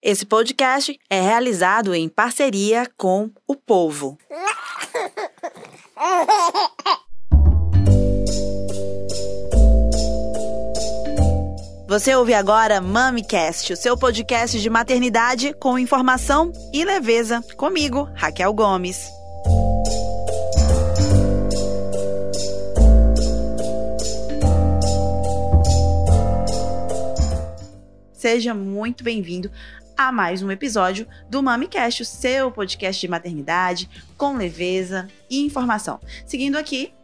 Esse podcast é realizado em parceria com o povo. Você ouve agora MamiCast, o seu podcast de maternidade com informação e leveza. Comigo, Raquel Gomes. Seja muito bem-vindo a mais um episódio do MamiCast, o seu podcast de maternidade com leveza e informação. Seguindo aqui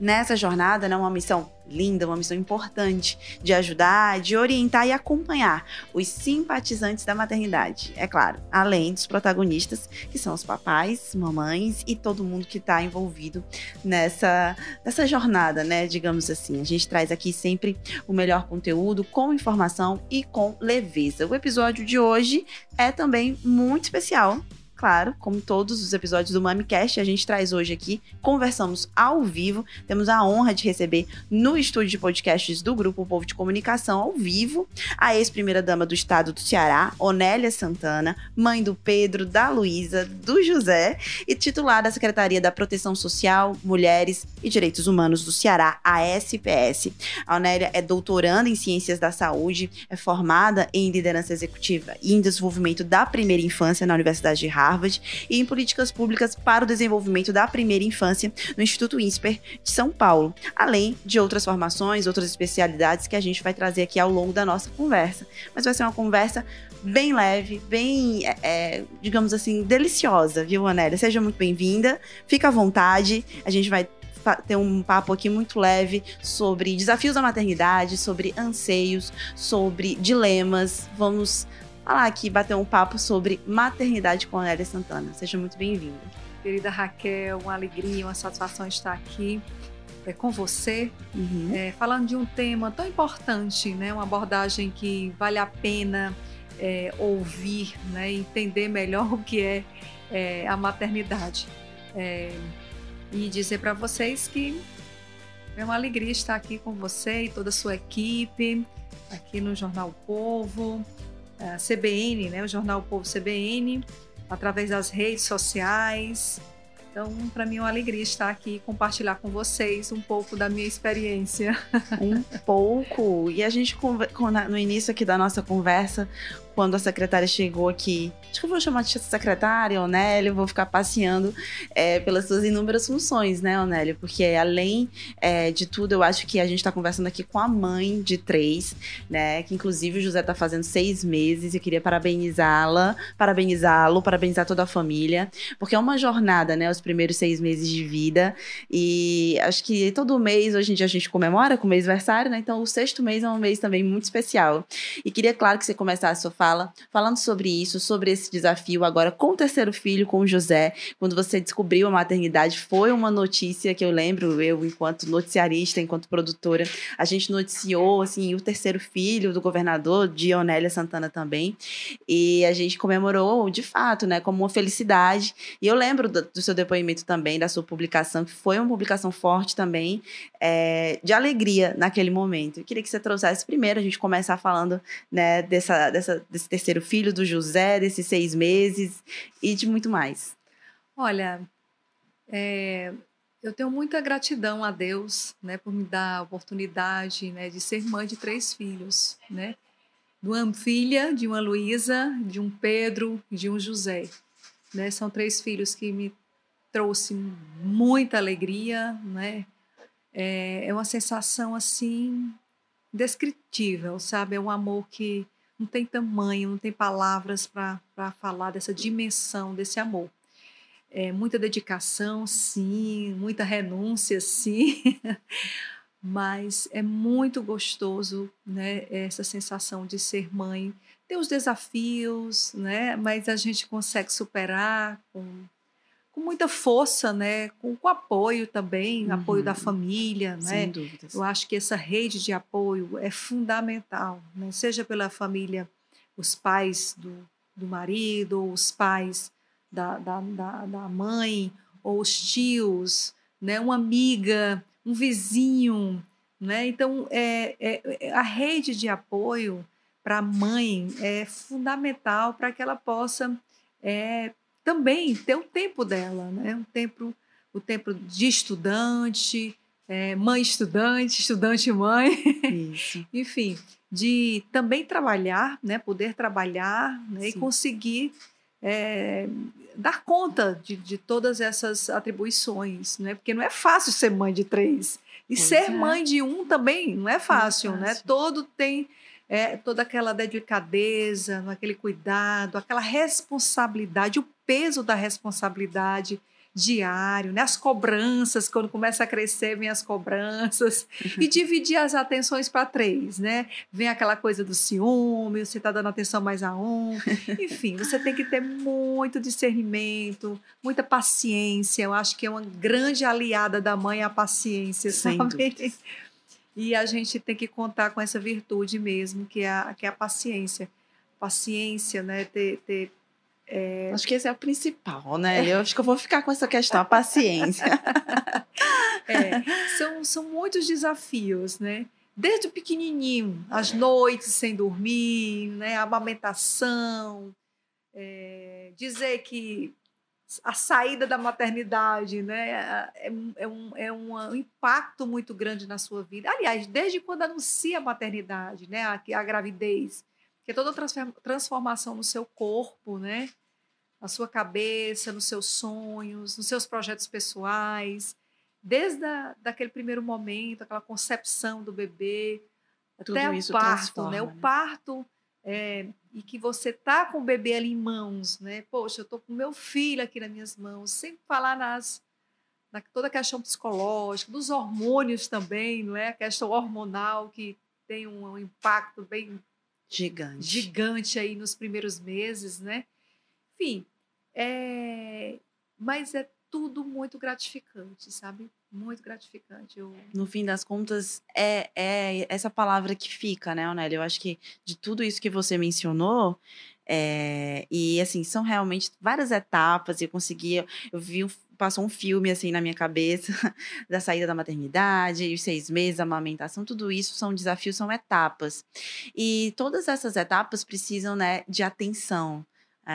nessa jornada, né, uma missão linda, uma missão importante de ajudar, de orientar e acompanhar os simpatizantes da maternidade. É claro, além dos protagonistas, que são os papais, mamães e todo mundo que está envolvido nessa, nessa jornada, né? Digamos assim. A gente traz aqui sempre o melhor conteúdo com informação e com leveza. O episódio de hoje é também muito especial claro, como todos os episódios do MamiCast, a gente traz hoje aqui, conversamos ao vivo, temos a honra de receber no estúdio de podcasts do Grupo Povo de Comunicação, ao vivo, a ex-primeira-dama do estado do Ceará, Onélia Santana, mãe do Pedro, da Luísa, do José e titular da Secretaria da Proteção Social, Mulheres e Direitos Humanos do Ceará, a SPS. A Onélia é doutoranda em Ciências da Saúde, é formada em Liderança Executiva e em Desenvolvimento da Primeira Infância na Universidade de Harvard, Harvard e em políticas públicas para o desenvolvimento da primeira infância no Instituto INSPER de São Paulo, além de outras formações, outras especialidades que a gente vai trazer aqui ao longo da nossa conversa. Mas vai ser uma conversa bem leve, bem, é, é digamos assim, deliciosa, viu, Anélia? Seja muito bem-vinda, fica à vontade, a gente vai ter um papo aqui muito leve sobre desafios da maternidade, sobre anseios, sobre dilemas. Vamos falar aqui, bater um papo sobre maternidade com a Nélia Santana. Seja muito bem-vinda. Querida Raquel, uma alegria, uma satisfação estar aqui é, com você, uhum. é, falando de um tema tão importante, né? uma abordagem que vale a pena é, ouvir, né? entender melhor o que é, é a maternidade. É, e dizer para vocês que é uma alegria estar aqui com você e toda a sua equipe, aqui no Jornal Povo, a CBN, né, o jornal Povo CBN, através das redes sociais. Então, para mim é uma alegria estar aqui e compartilhar com vocês um pouco da minha experiência. Um pouco. E a gente, no início aqui da nossa conversa, quando a secretária chegou aqui. Acho que eu vou chamar de secretária, Onélio, vou ficar passeando é, pelas suas inúmeras funções, né, Onélio? Porque além é, de tudo, eu acho que a gente está conversando aqui com a mãe de três, né? Que inclusive o José está fazendo seis meses. Eu queria parabenizá-la, parabenizá-lo, parabenizar toda a família, porque é uma jornada, né? Os primeiros seis meses de vida. E acho que todo mês, hoje em dia, a gente comemora com o mês aniversário, né? Então o sexto mês é um mês também muito especial. E queria, claro, que você começasse a fala, falando sobre isso, sobre esse desafio agora com o terceiro filho, com o José. Quando você descobriu a maternidade, foi uma notícia que eu lembro, eu, enquanto noticiarista, enquanto produtora, a gente noticiou, assim, o terceiro filho do governador, de Onélia Santana também. E a gente comemorou, de fato, né, como uma felicidade. E eu lembro do, do seu depoimento também, da sua publicação, que foi uma publicação forte também, é, de alegria naquele momento. Eu queria que você trouxesse primeiro, a gente começar falando, né, dessa, dessa, desse terceiro filho do José, desses seis meses e de muito mais? Olha, é, eu tenho muita gratidão a Deus, né, por me dar a oportunidade, né, de ser mãe de três filhos, né, de uma filha, de uma Luísa, de um Pedro de um José, né, são três filhos que me trouxe muita alegria, né, é, é uma sensação assim indescritível, sabe, é um amor que não tem tamanho, não tem palavras para falar dessa dimensão desse amor. É, muita dedicação, sim, muita renúncia, sim, mas é muito gostoso, né, essa sensação de ser mãe. Tem os desafios, né, mas a gente consegue superar com com muita força, né? Com, com apoio também, uhum. apoio da família, né? Sem dúvidas. Eu acho que essa rede de apoio é fundamental, né? Seja pela família, os pais do, do marido, ou os pais da, da, da, da mãe, ou os tios, né? Uma amiga, um vizinho, né? Então, é, é, é a rede de apoio para a mãe é fundamental para que ela possa é, também ter o tempo dela, né? Um tempo, o tempo de estudante, é, mãe estudante, estudante mãe, enfim, de também trabalhar, né? Poder trabalhar né? e conseguir é, dar conta de, de, todas essas atribuições, né? Porque não é fácil ser mãe de três. E pois ser é. mãe de um também não é fácil, não é fácil. né? Todo tem é, toda aquela delicadeza, aquele cuidado, aquela responsabilidade, o peso da responsabilidade diário, né? as cobranças, quando começa a crescer, vem as cobranças, e dividir as atenções para três, né? Vem aquela coisa do ciúme, você está dando atenção mais a um, enfim, você tem que ter muito discernimento, muita paciência, eu acho que é uma grande aliada da mãe a paciência, Sem sabe? E a gente tem que contar com essa virtude mesmo, que é a, que é a paciência. Paciência, né? Ter, ter é... Acho que esse é o principal, né? Eu acho que eu vou ficar com essa questão, a paciência. é, são, são muitos desafios, né? Desde o pequenininho, as noites sem dormir, né? a amamentação, é, dizer que a saída da maternidade né? é, é, um, é um impacto muito grande na sua vida. Aliás, desde quando anuncia a maternidade, né? a, a gravidez, que é toda transformação no seu corpo, né? na sua cabeça, nos seus sonhos, nos seus projetos pessoais, desde a, daquele primeiro momento, aquela concepção do bebê, Tudo até o parto, né? O né? parto é, e que você tá com o bebê ali em mãos, né? Poxa, eu tô com meu filho aqui nas minhas mãos, sem falar nas na toda a questão psicológica, dos hormônios também, não é? A questão hormonal que tem um, um impacto bem gigante, gigante aí nos primeiros meses, né? Enfim, é, mas é tudo muito gratificante, sabe? Muito gratificante. Eu... No fim das contas, é, é essa palavra que fica, né, Onélia? Eu acho que de tudo isso que você mencionou, é, e assim, são realmente várias etapas. Eu consegui, eu vi, passou um filme assim na minha cabeça da saída da maternidade, os seis meses, a amamentação, tudo isso são desafios, são etapas. E todas essas etapas precisam, né, de atenção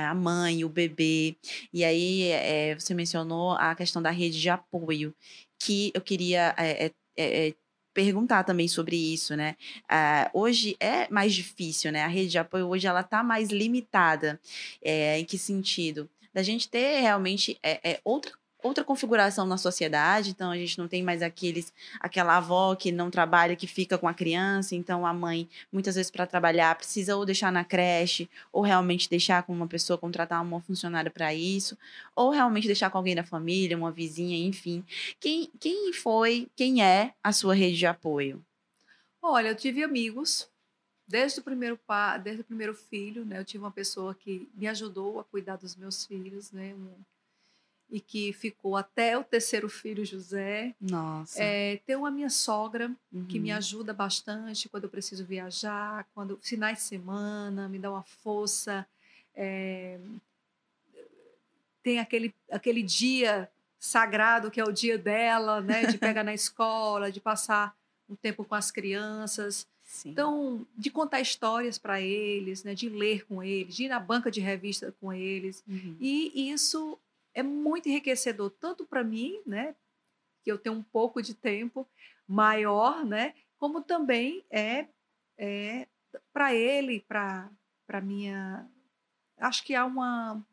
a mãe, o bebê. E aí é, você mencionou a questão da rede de apoio, que eu queria é, é, perguntar também sobre isso, né? Uh, hoje é mais difícil, né? A rede de apoio hoje ela está mais limitada. em que sentido? Da gente ter realmente outra outra configuração na sociedade, então a gente não tem mais aqueles aquela avó que não trabalha, que fica com a criança, então a mãe muitas vezes para trabalhar precisa ou deixar na creche, ou realmente deixar com uma pessoa contratar uma funcionária para isso, ou realmente deixar com alguém da família, uma vizinha, enfim. Quem quem foi, quem é a sua rede de apoio? Olha, eu tive amigos desde o primeiro pa, desde o primeiro filho, né? Eu tive uma pessoa que me ajudou a cuidar dos meus filhos, né? Um, e que ficou até o terceiro filho, José. Nossa. É, tenho a minha sogra, uhum. que me uhum. ajuda bastante quando eu preciso viajar, quando finais de semana, me dá uma força. É, tem aquele, aquele dia sagrado que é o dia dela, né? De pegar na escola, de passar um tempo com as crianças. Sim. Então, de contar histórias para eles, né, de ler com eles, de ir na banca de revista com eles. Uhum. E isso é muito enriquecedor, tanto para mim, né, que eu tenho um pouco de tempo maior, né, como também é, é para ele, para para minha, acho que há uma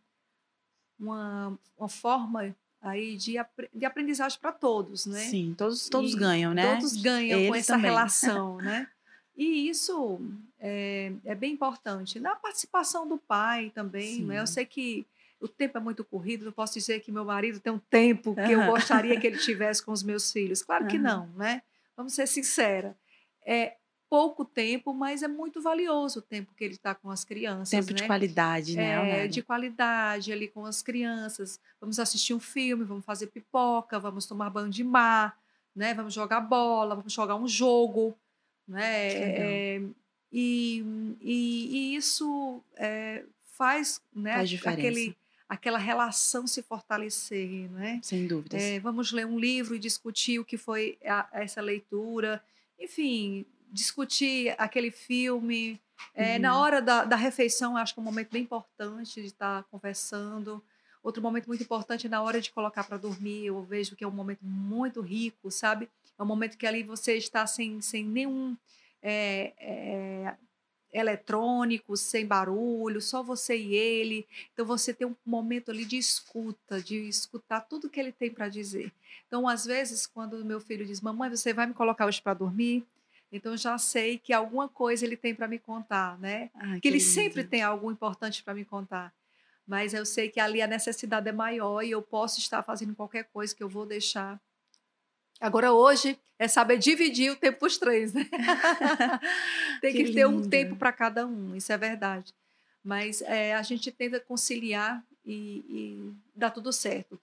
uma, uma forma aí de, de aprendizagem para todos, né? Sim, todos todos e ganham, né? Todos ganham com essa também. relação, né? E isso é, é, bem importante. Na participação do pai também, né? Eu sei que o tempo é muito corrido, não posso dizer que meu marido tem um tempo que eu gostaria que ele tivesse com os meus filhos. Claro que não, né? Vamos ser sincera. É pouco tempo, mas é muito valioso o tempo que ele está com as crianças. Tempo né? de qualidade, né? É, de qualidade ali com as crianças. Vamos assistir um filme, vamos fazer pipoca, vamos tomar banho de mar, né? Vamos jogar bola, vamos jogar um jogo, né? É, e, e, e, isso é, faz, né? Faz diferença. Aquele, aquela relação se fortalecer, né? Sem dúvidas. É, vamos ler um livro e discutir o que foi a, essa leitura, enfim, discutir aquele filme, É, Uhum. Na hora da, da refeição, acho que é um momento bem importante de estar conversando. Outro momento muito importante é na hora de colocar para dormir. Eu vejo que é um momento muito rico, sabe? É um momento que ali você está sem, sem nenhum é, é, eletrônico, sem barulho, só você e ele. Então você tem um momento ali de escuta, de escutar tudo que ele tem para dizer. Então, às vezes, quando meu filho diz: "Mamãe, você vai me colocar hoje para dormir?", então já sei que alguma coisa ele tem para me contar, né? Ai, Que ele lindo. sempre tem algo importante para me contar. Mas eu sei que ali a necessidade é maior e eu posso estar fazendo qualquer coisa que eu vou deixar. Agora, hoje, é saber dividir o tempo para os três, né? Tem que, Que ter um tempo para cada um, isso é verdade. Mas é, a gente tenta conciliar e, e dá tudo certo.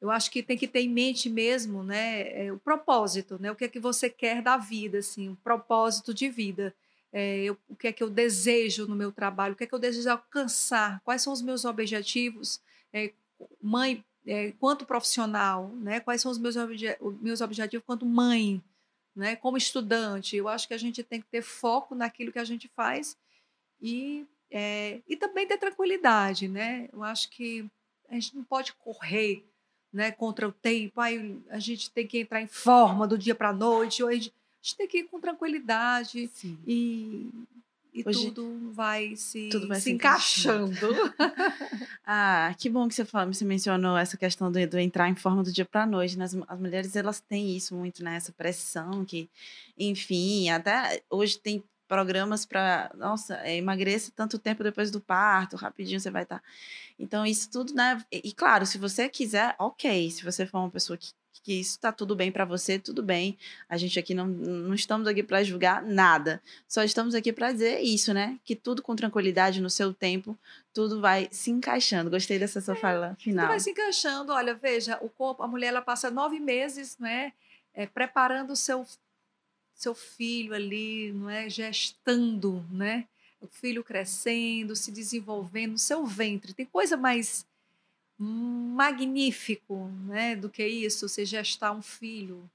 Eu acho que tem que ter em mente mesmo, né, é, o propósito, né, o que é que você quer da vida, assim, um propósito de vida. É, eu- o que é que eu desejo no meu trabalho, o que é que eu desejo alcançar, quais são os meus objetivos, é, mãe, é, quanto profissional, né, quais são os meus, obje meus objetivos quanto mãe, né, como estudante. Eu acho que a gente tem que ter foco naquilo que a gente faz e, é, e também ter tranquilidade, né? Eu acho que a gente não pode correr né, contra o tempo, aí a gente tem que entrar em forma do dia para a noite, hoje a gente tem que ir com tranquilidade Sim. e, e Hoje- tudo vai se, tudo vai se se encaixando. Ah, que bom que você falou, você mencionou essa questão do, do entrar em forma do dia para a noite. Né? As, as mulheres elas têm isso muito, né? Essa pressão que, enfim, até hoje tem programas para, nossa, é, emagreça tanto tempo depois do parto, rapidinho você vai estar. Então isso tudo, né? E, e claro, se você quiser, ok. Se você for uma pessoa que que isso está tudo bem para você, tudo bem. A gente aqui não, não estamos aqui para julgar nada. Só estamos aqui para dizer isso, né? Que tudo com tranquilidade no seu tempo, tudo vai se encaixando. Gostei dessa sua fala Tudo final. vai se encaixando. Olha, veja, o corpo, a mulher ela passa nove meses, né, é, preparando o seu seu filho ali, não é, gestando, né, o filho crescendo, se desenvolvendo no seu ventre. Tem coisa mais magnífico, né, do que isso, você gestar um filho.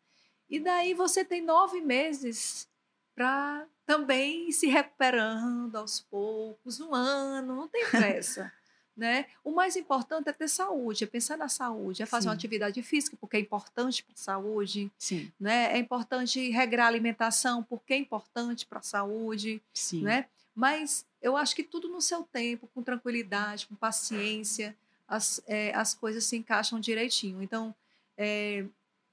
E daí você tem nove meses para também ir se recuperando aos poucos, um ano, não tem pressa. Né? O mais importante é ter saúde, é pensar na saúde, é fazer uma Sim. atividade física, porque é importante para a saúde, Sim, né? é importante regrar a alimentação, porque é importante para a saúde. sim. Né? Mas eu acho que tudo no seu tempo, com tranquilidade, com paciência, as, é, as coisas se encaixam direitinho. Então, é,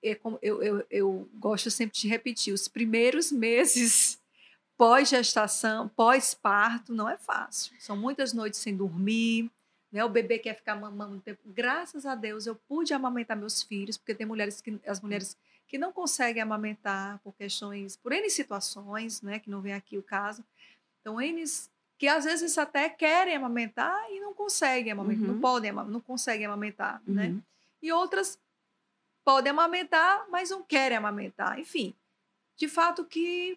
é como eu, eu, eu gosto sempre de repetir: os primeiros meses pós-gestação, pós-parto, não é fácil. São muitas noites sem dormir. Né? O bebê quer ficar mamando um tempo. Graças a Deus eu pude amamentar meus filhos, porque tem mulheres que as mulheres que não conseguem amamentar por questões, por N situações, né, que não vem aqui o caso. Então, N que às vezes até querem amamentar e não conseguem amamentar, Uhum. não podem, não conseguem amamentar, né? Uhum. E outras podem amamentar, mas não querem amamentar. Enfim, de fato que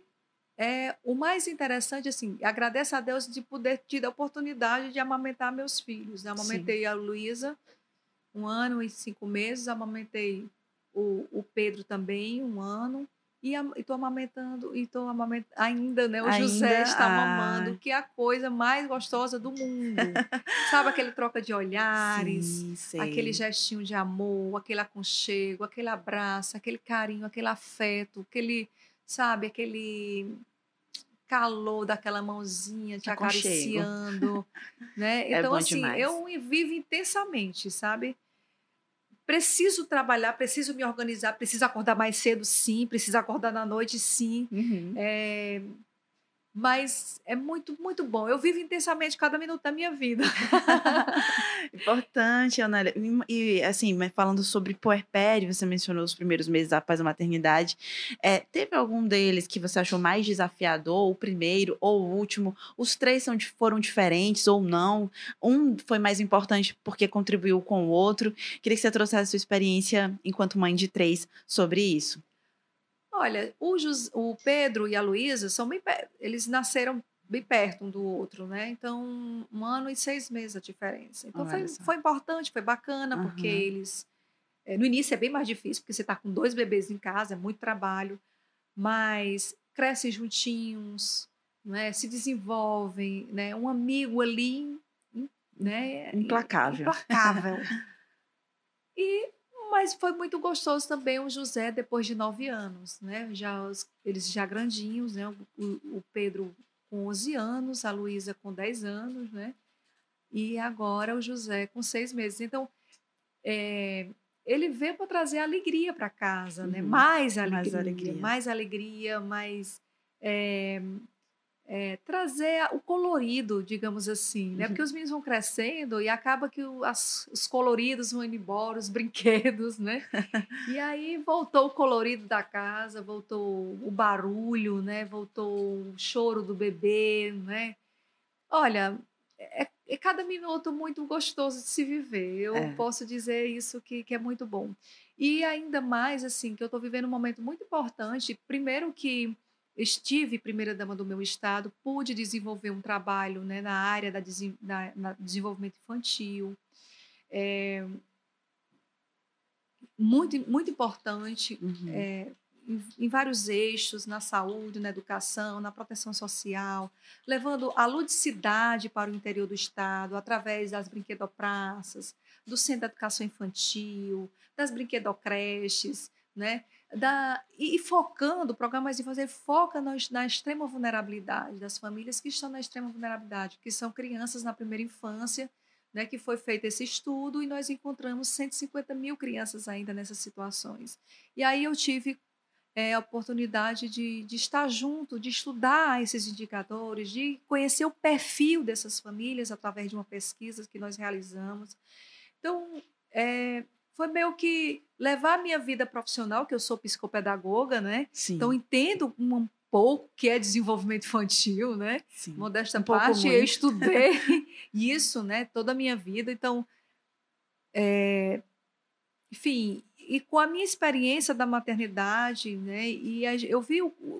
é o mais interessante assim, agradeço a Deus de poder ter a oportunidade de amamentar meus filhos. né? Amamentei a Luísa um ano e cinco meses, amamentei o, o Pedro também um ano e estou amamentando e estou amamentando ainda, né? O José Ainda? está Ah. mamando, que é a coisa mais gostosa do mundo. Sabe aquele troca de olhares? Sim, aquele gestinho de amor, aquele aconchego, aquele abraço, aquele carinho, aquele afeto, aquele, sabe, aquele calor daquela mãozinha te Aconchego. acariciando, né? É Então bom assim, demais. eu vivo intensamente, sabe? Preciso trabalhar, preciso me organizar, preciso acordar mais cedo, sim, preciso acordar na noite, sim. Uhum. É, mas é muito, muito bom. Eu vivo intensamente cada minuto da minha vida. Importante, Anélia. E, assim, falando sobre puerpério, você mencionou os primeiros meses após a maternidade. É, teve algum deles que você achou mais desafiador? O primeiro ou o último? Os três são, foram diferentes ou não? Um foi mais importante porque contribuiu com o outro. Queria que você trouxesse a sua experiência enquanto mãe de três sobre isso. Olha, o, o Pedro e a Luísa são bem eles nasceram bem perto um do outro, né? Então, um ano e seis meses a diferença. Então, Olha foi, foi importante, foi bacana, porque Aham. eles. eh, no início é bem mais difícil, porque você está com dois bebês em casa, é muito trabalho, mas crescem juntinhos, né, se desenvolvem, né, um amigo ali, né, implacável. implacável. e mas foi muito gostoso também o José depois de nove anos, né? Já os, eles já grandinhos, né? O, o, Pedro com 11 anos, a Luísa com 10 anos, né? E agora o José com seis meses. Então, é, ele veio para trazer alegria para casa, né? uhum. né? Mais alegria, mais alegria, mais, alegria, mais é, é, trazer o colorido, digamos assim, né? Uhum. Porque os meninos vão crescendo e acaba que o, as, os coloridos vão indo embora, os brinquedos, né? e aí voltou o colorido da casa, voltou o barulho, né? Voltou o choro do bebê, né? Olha, é, é cada minuto muito gostoso de se viver. Eu é. posso dizer isso que, que é muito bom. E ainda mais, assim, que eu estou vivendo um momento muito importante. Primeiro que estive primeira-dama do meu estado, pude desenvolver um trabalho né, na área da, da na desenvolvimento infantil. É, muito, muito importante uhum. é, em, em, vários eixos, na saúde, na educação, na proteção social, levando a ludicidade para o interior do Estado, através das brinquedopraças, do Centro de Educação Infantil, das brinquedocreches, né? Da, e, focando, o programa Mais Fazer foca na, na extrema vulnerabilidade das famílias que estão na extrema vulnerabilidade, que são crianças na primeira infância, né, que foi feito esse estudo e nós encontramos 150 mil crianças ainda nessas situações. E aí eu tive é, a oportunidade de, de estar junto, de estudar esses indicadores, de conhecer o perfil dessas famílias através de uma pesquisa que nós realizamos. Então, é, foi meio que levar a minha vida profissional, que eu sou psicopedagoga, né? Sim. Então entendo um pouco que é desenvolvimento infantil, né? Sim. Modesta um parte, eu estudei isso, né? Toda a minha vida. Então, é, enfim, e com a minha experiência da maternidade, né? E eu vi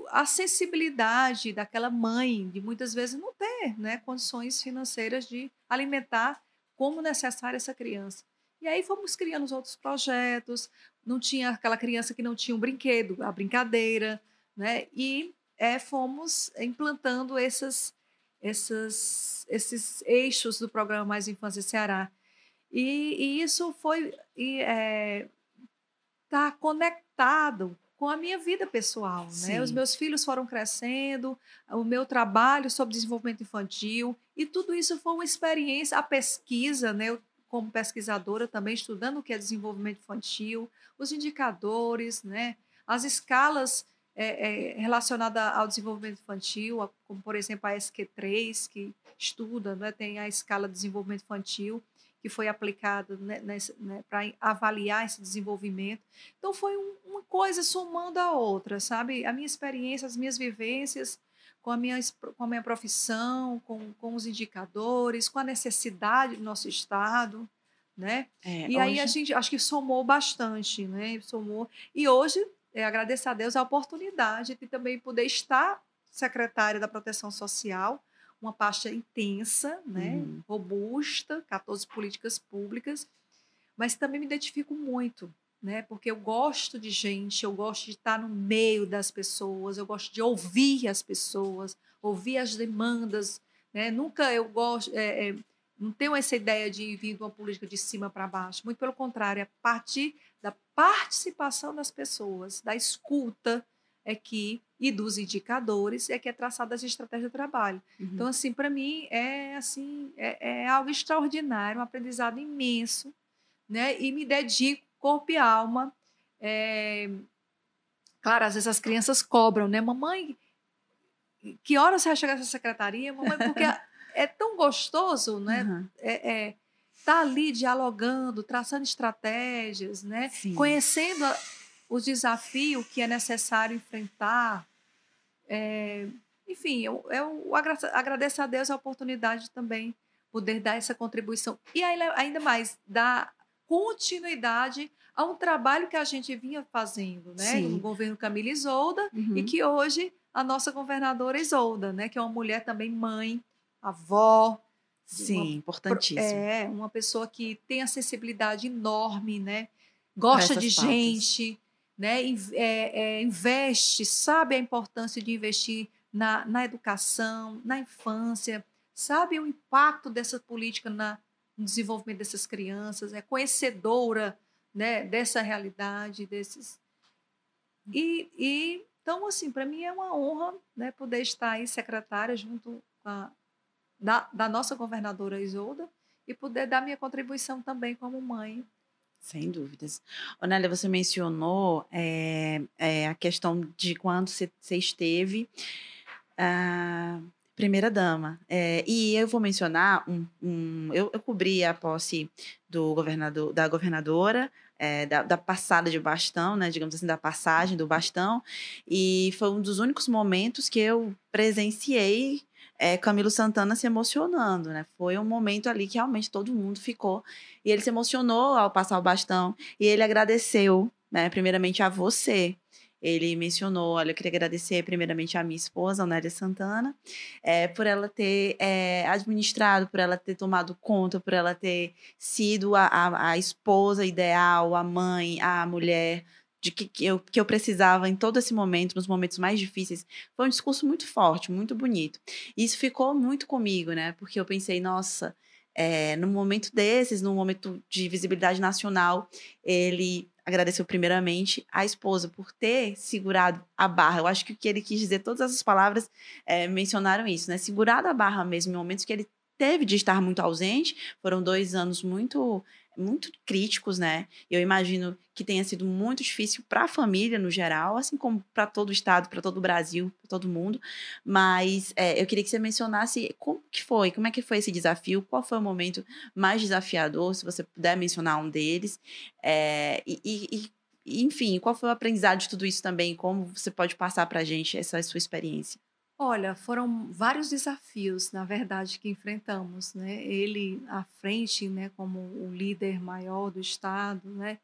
a sensibilidade daquela mãe de muitas vezes não ter, né? Condições financeiras de alimentar como necessária essa criança. E aí fomos criando os outros projetos. Não tinha aquela criança que não tinha um brinquedo, a brincadeira, né? E é, fomos implantando essas, essas, esses eixos do programa Mais Infância Ceará. E, e isso foi é, tá conectado com a minha vida pessoal, né? Os meus filhos foram crescendo, o meu trabalho sobre desenvolvimento infantil e tudo isso foi uma experiência, a pesquisa, né? Eu como pesquisadora também estudando o que é desenvolvimento infantil, os indicadores, né, as escalas é, é, relacionadas ao desenvolvimento infantil, como por exemplo a SQ3, que estuda, né, tem a escala de desenvolvimento infantil, que foi aplicada né, né, para avaliar esse desenvolvimento. Então, foi um, uma coisa somando a outra, sabe? A minha experiência, as minhas vivências com a minha, com a minha profissão, com, com os indicadores, com a necessidade do nosso Estado, né? É, e hoje... aí a gente acho que somou bastante, né? Somou. E hoje, é, agradeço a Deus a oportunidade de também poder estar secretária da Proteção Social, uma pasta intensa, né? Uhum. Robusta, 14 políticas públicas, mas também me identifico muito né? Porque eu gosto de gente, eu gosto de estar no meio das pessoas, eu gosto de ouvir as pessoas, ouvir as demandas, né? Nunca eu gosto, é, é, não tenho essa ideia de vir de uma política de cima para baixo. Muito pelo contrário, é a partir da participação das pessoas, da escuta, é que e dos indicadores é que é traçada essa estratégia de trabalho. Uhum. Então, assim, para mim é assim é, é algo extraordinário, um aprendizado imenso, né? E me dedico corpo e alma. É... Claro, às vezes as crianças cobram, né? Mamãe, que hora você vai chegar nessa secretaria? Mamãe, porque é tão gostoso, né? Uhum. É, é, tá ali dialogando, traçando estratégias, né? Sim. Conhecendo a, o desafio que é necessário enfrentar. É, enfim, eu, eu agradeço a Deus a oportunidade também poder dar essa contribuição. E ainda mais, dar continuidade a um trabalho que a gente vinha fazendo, né? No governo Camila Isolda uhum. e que hoje a nossa governadora Isolda, né? Que é uma mulher também mãe, avó. Sim, uma, importantíssimo. É, uma pessoa que tem a sensibilidade enorme, né? Gosta de gente, né? É, é, investe, sabe a importância de investir na, na educação, na infância, sabe o impacto dessa política na, no desenvolvimento dessas crianças, é conhecedora né, dessa realidade, desses. E, e então, assim, para mim é uma honra né, poder estar aí secretária junto a, da, da nossa governadora Isolda e poder dar minha contribuição também como mãe sem dúvidas. Onélia, você mencionou é, é, a questão de quando você, esteve a primeira dama. É, e eu vou mencionar um, um eu, eu, cobri a posse do governador, da governadora, é, da, da, passada de bastão, né, digamos assim, da passagem do bastão, e foi um dos únicos momentos que eu presenciei é, Camilo Santana se emocionando, né? Foi um momento ali que realmente todo mundo ficou. E ele se emocionou ao passar o bastão. E ele agradeceu, né? Primeiramente a você. Ele mencionou, olha, eu queria agradecer primeiramente a minha esposa, Onélia Santana, é, por ela ter é, administrado, por ela ter tomado conta, por ela ter sido a, a, a esposa ideal, a mãe, a mulher de que, que, eu, que eu precisava em todo esse momento, nos momentos mais difíceis. Foi um discurso muito forte, muito bonito. E isso ficou muito comigo, né? Porque eu pensei, nossa, é, no momento desses, no momento de visibilidade nacional, ele agradeceu primeiramente a esposa por ter segurado a barra. Eu acho que o que ele quis dizer, todas essas palavras é, mencionaram isso, né? Segurado a barra mesmo em momentos que ele teve de estar muito ausente. Foram dois anos muito muito críticos, né? Eu imagino que tenha sido muito difícil para a família no geral, assim como para todo o estado, para todo o Brasil, para todo mundo. Mas é, eu queria que você mencionasse como que foi, como é que foi esse desafio, qual foi o momento mais desafiador, se você puder mencionar um deles, é, e, e, e, enfim, qual foi o aprendizado de tudo isso também, como você pode passar para a gente essa sua experiência? Olha, foram vários desafios, na verdade, que enfrentamos, né? Ele à frente, né, como o líder maior do Estado, né,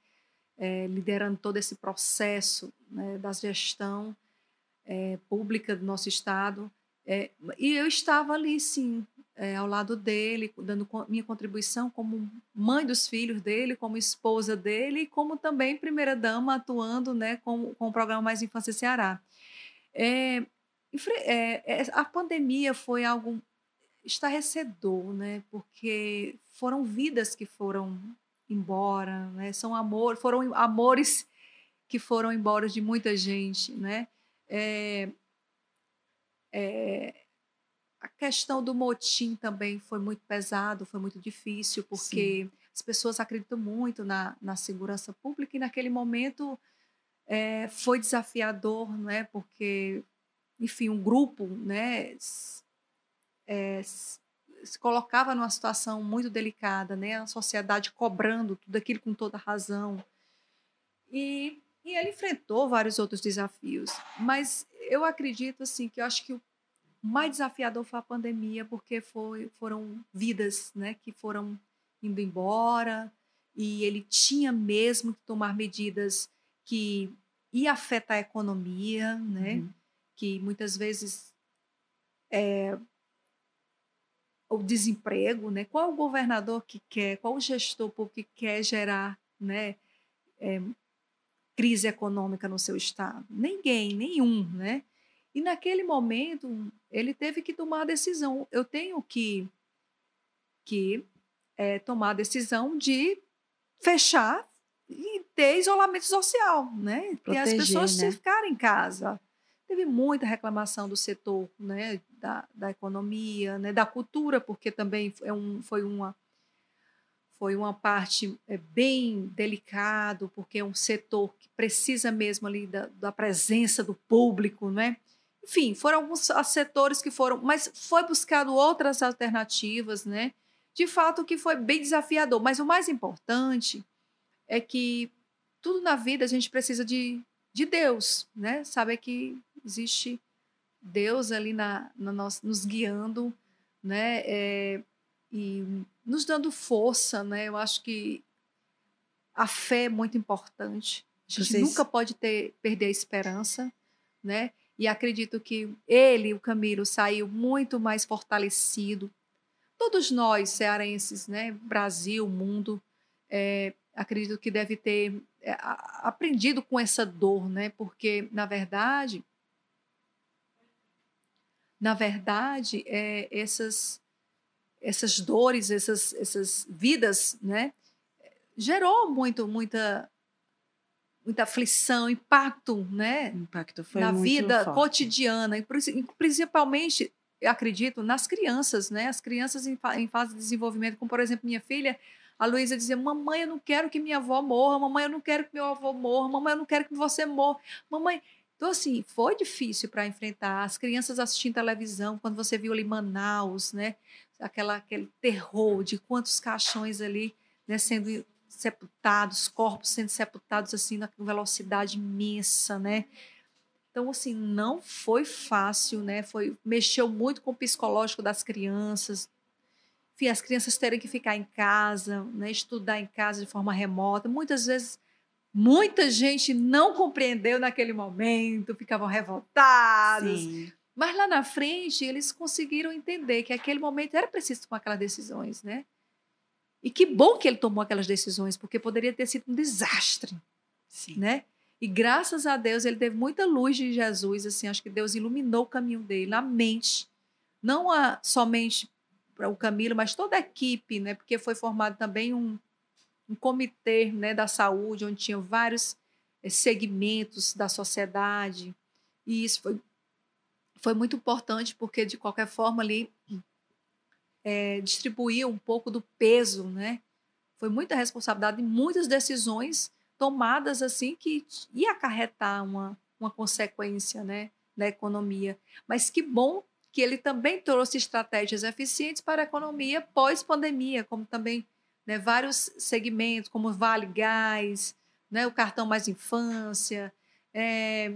é, liderando todo esse processo né, da gestão é, pública do nosso Estado. É, e eu estava ali, sim, ao lado dele, dando minha contribuição como mãe dos filhos dele, como esposa dele, e como também primeira-dama atuando né, com, com o programa Mais Infância Ceará. É, a pandemia foi algo estarrecedor, né? Porque foram vidas que foram embora, né? São amor, foram amores que foram embora de muita gente, né? É, é, a questão do motim também foi muito pesado, foi muito difícil, porque Sim. as pessoas acreditam muito na, na segurança pública e naquele momento é, foi desafiador, né? Porque enfim, um grupo, né, é, se colocava numa situação muito delicada, né, a sociedade cobrando tudo aquilo com toda razão. E, e ele enfrentou vários outros desafios, mas eu acredito assim que eu acho que o mais desafiador foi a pandemia, porque foi, foram vidas, né, que foram indo embora e ele tinha mesmo que tomar medidas que ia afetar a economia, né? Uhum que muitas vezes é, o desemprego, né? Qual o governador que quer, qual o gestor que quer gerar, né? É, crise econômica no seu estado? Ninguém, nenhum, né? E naquele momento ele teve que tomar a decisão. Eu tenho que que é, tomar a decisão de fechar e ter isolamento social, né? Proteger, e as pessoas né? ficarem em casa. Teve muita reclamação do setor né, da, da economia, né, da cultura, porque também é um, foi uma foi uma parte é, bem delicado, porque é um setor que precisa mesmo ali da, da presença do público, né? Enfim, foram alguns setores que foram, mas foi buscado outras alternativas, né? De fato, que foi bem desafiador. Mas o mais importante é que tudo na vida a gente precisa de, de Deus, né? Saber que existe Deus ali na, na nós, nos guiando, né? É, e nos dando força, né? Eu acho que a fé é muito importante. A gente Vocês... nunca pode ter, perder a esperança, né? E acredito que ele, o Camilo, saiu muito mais fortalecido. Todos nós, cearenses, né? Brasil, mundo, é, acredito que deve ter é, aprendido com essa dor, né? Porque, na verdade, na verdade, é, essas, essas dores, essas, essas vidas, né, gerou muito, muita, muita aflição, impacto, né, impacto na vida forte. cotidiana, e princi- principalmente, acredito, nas crianças, né, as crianças em, em fase de desenvolvimento, como por exemplo minha filha, a Luísa dizia, mamãe, eu não quero que minha avó morra, mamãe, eu não quero que meu avô morra, mamãe, eu não quero que você morra, mamãe, então, assim, foi difícil para enfrentar. As crianças assistindo televisão, quando você viu ali Manaus, né? Aquela, aquele terror de quantos caixões ali né, sendo sepultados, corpos sendo sepultados assim, na velocidade imensa, né? Então, assim, não foi fácil, né? Foi, mexeu muito com o psicológico das crianças. Enfim, as crianças terem que ficar em casa, né? estudar em casa de forma remota. Muitas vezes Muita gente não compreendeu naquele momento, ficavam revoltados. Sim. Mas lá na frente, eles conseguiram entender que aquele momento era preciso tomar aquelas decisões, né? E que bom que ele tomou aquelas decisões, porque poderia ter sido um desastre, Sim. né? E graças a Deus ele teve muita luz de Jesus, assim, acho que Deus iluminou o caminho dele, na mente, não a, somente para o Camilo, mas toda a equipe, né? Porque foi formado também um, um comitê né, da saúde, onde tinha vários eh, segmentos da sociedade. E isso foi, foi muito importante, porque, de qualquer forma, ali eh, distribuía um pouco do peso, né? Foi muita responsabilidade e muitas decisões tomadas assim que ia acarretar uma, uma consequência né, da economia. Mas que bom que ele também trouxe estratégias eficientes para a economia pós-pandemia, como também né, vários segmentos, como Vale Gás, né, o cartão Mais Infância, é,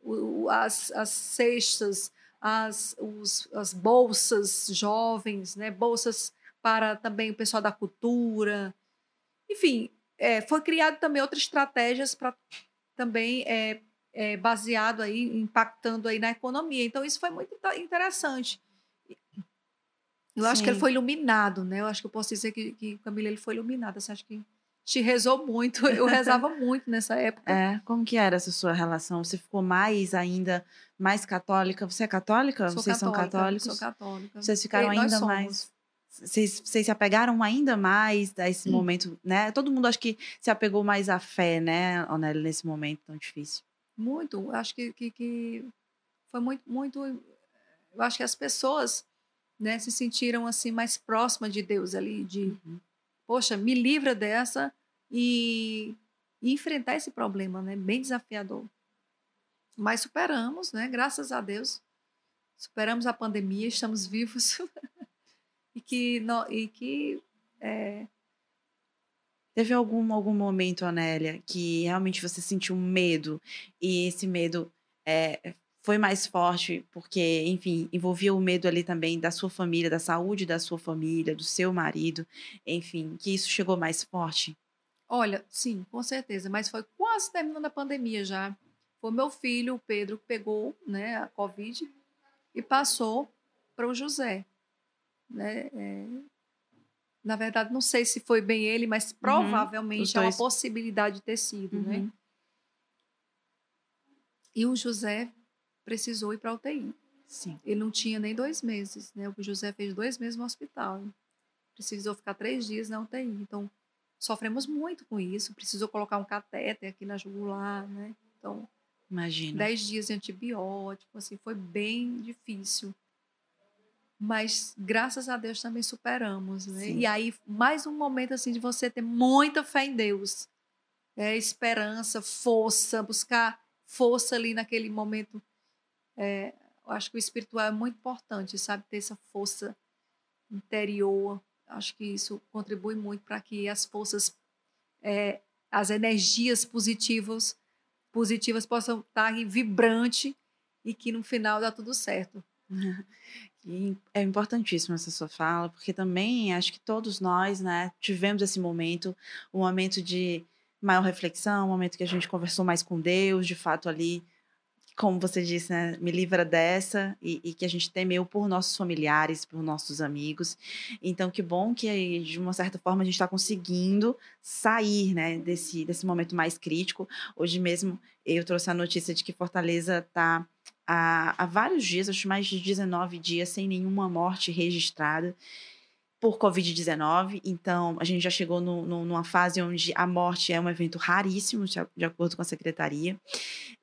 o- as, as cestas, as, os- as bolsas jovens, né, bolsas para também o pessoal da cultura. Enfim, é, foi criado também outras estratégias para também é, é, baseado aí, impactando aí na economia. Então, isso foi muito interessante. Eu acho que ele Sim. foi iluminado, né? Eu acho que eu posso dizer que, que o Camilo ele foi iluminado. Você acha que te rezou muito? Eu rezava muito nessa época. É, como que era essa sua relação? Você ficou mais ainda mais católica? Você é católica? Sou Vocês são católica, católicos? Sou católica. Vocês ficaram E ainda mais. Vocês, vocês se apegaram ainda mais a esse Hum. momento, né? Todo mundo acho que se apegou mais à fé, né, Onélio, nesse momento tão difícil. Muito. Acho que, que, que foi muito, muito. Eu acho que as pessoas né, se sentiram assim mais próximas de Deus ali, de Uhum. poxa, me livra dessa e, e enfrentar esse problema, né? Bem desafiador. Mas superamos, né? Graças a Deus. Superamos a pandemia, estamos vivos. e que, no- e que é, Teve algum, algum momento, Anélia, que realmente você sentiu medo e esse medo é, foi mais forte porque, enfim, envolvia o medo ali também da sua família, da saúde da sua família, do seu marido, enfim, que isso chegou mais forte? Olha, sim, com certeza, mas foi quase terminando a pandemia já. Foi meu filho, o Pedro, que pegou né, a Covid e passou para o José. Né? É, na verdade, não sei se foi bem ele, mas os provavelmente é uma possibilidade de ter sido. Né? Uhum. E o José precisou ir para UTI. Sim. Ele não tinha nem dois meses. Né? O José fez dois meses no hospital. Precisou ficar três dias na UTI. Então, sofremos muito com isso. Precisou colocar um catéter aqui na jugular, né? Então, Imagina. dez dias de antibiótico, assim, foi bem difícil. Mas, graças a Deus, também superamos, né? Sim. E aí, mais um momento, assim, de você ter muita fé em Deus. É, esperança, força, buscar força ali naquele momento. É, eu acho que o espiritual é muito importante, sabe? Ter essa força interior. Acho que isso contribui muito para que as forças, é, as energias positivas, positivas possam estar aí vibrante e que no final dá tudo certo. É importantíssima essa sua fala, porque também acho que todos nós, né, tivemos esse momento, um momento de maior reflexão, um momento que a gente conversou mais com Deus, de fato ali, como você disse, né, me livra dessa, e, e que a gente temeu por nossos familiares, por nossos amigos. Então, que bom que, de uma certa forma, a gente está conseguindo sair, né, desse, desse momento mais crítico. Hoje mesmo, eu trouxe a notícia de que Fortaleza está há, há vários dias, acho mais de 19 dias, sem nenhuma morte registrada por Covid-19. Então, a gente já chegou no, no, numa fase onde a morte é um evento raríssimo, de, acordo com a secretaria.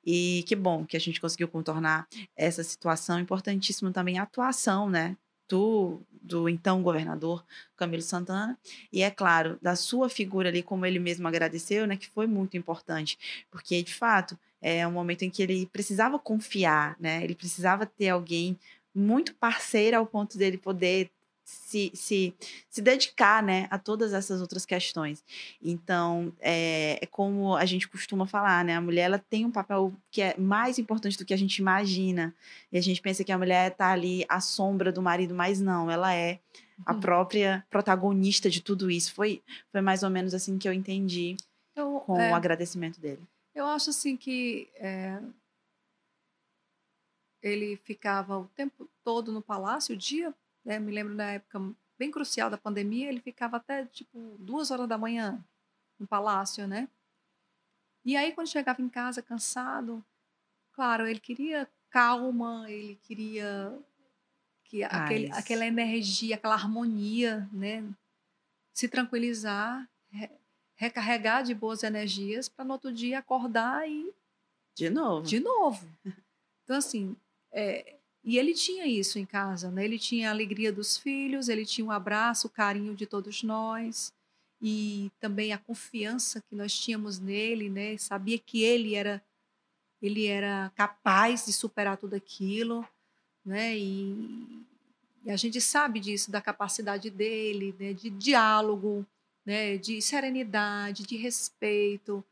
E que bom que a gente conseguiu contornar essa situação. Importantíssimo também a atuação, né? Do, do então governador Camilo Santana e é claro da sua figura ali como ele mesmo agradeceu né que foi muito importante porque de fato é um momento em que ele precisava confiar né ele precisava ter alguém muito parceira ao ponto dele poder se, se, se dedicar né, a todas essas outras questões. Então, é, é, como a gente costuma falar, né? A mulher ela tem um papel que é mais importante do que a gente imagina. E a gente pensa que a mulher está ali à sombra do marido, mas não, ela é a uhum. própria protagonista de tudo isso. Foi, foi mais ou menos assim que eu entendi eu, com é, o agradecimento dele. Eu acho assim que é, ele ficava o tempo todo no palácio, o dia né? Me lembro da época bem crucial da pandemia, ele ficava até tipo duas horas da manhã no palácio, né? E aí quando chegava em casa cansado, claro, ele queria calma, ele queria que aquele, aquela energia, aquela harmonia, né? Se tranquilizar, re, recarregar de boas energias para no outro dia acordar e de novo. De novo. Então assim, é, e ele tinha isso em casa, né? Ele tinha a alegria dos filhos, ele tinha o um abraço, o carinho de todos nós e também a confiança que nós tínhamos nele, né? Sabia que ele era ele era capaz de superar tudo aquilo, né? E, e a gente sabe disso da capacidade dele, né? De diálogo, né? De serenidade, de respeito,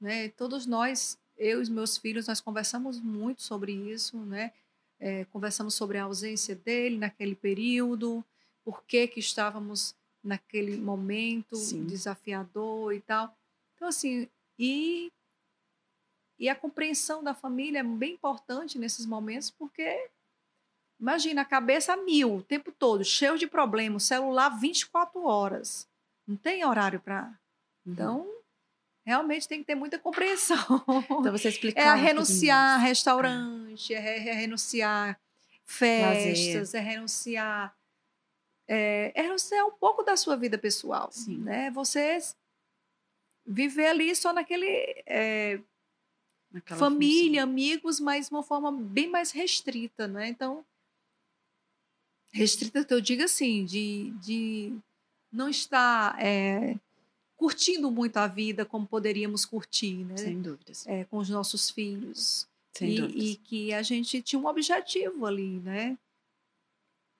né? Todos nós, eu e meus filhos, nós conversamos muito sobre isso, né? É, conversamos sobre a ausência dele naquele período, por que, que estávamos naquele momento Sim. desafiador e tal. Então, assim, e, e a compreensão da família é bem importante nesses momentos, porque imagina a cabeça mil o tempo todo, cheio de problemas, celular 24 horas. Não tem horário para. Uhum. Realmente tem que ter muita compreensão. Então você explicar. É a renunciar um restaurante, é, é renunciar festas, Lazer. é renunciar é, é, renunciar um pouco da sua vida pessoal, Sim. né? Você viver ali só naquele é, família, função. amigos, mas de uma forma bem mais restrita, né? Então restrita que eu digo assim, de, de não estar é, curtindo muito a vida como poderíamos curtir, né? Sem dúvidas. É, com os nossos filhos. Sem e, dúvidas. e que a gente tinha um objetivo ali, né?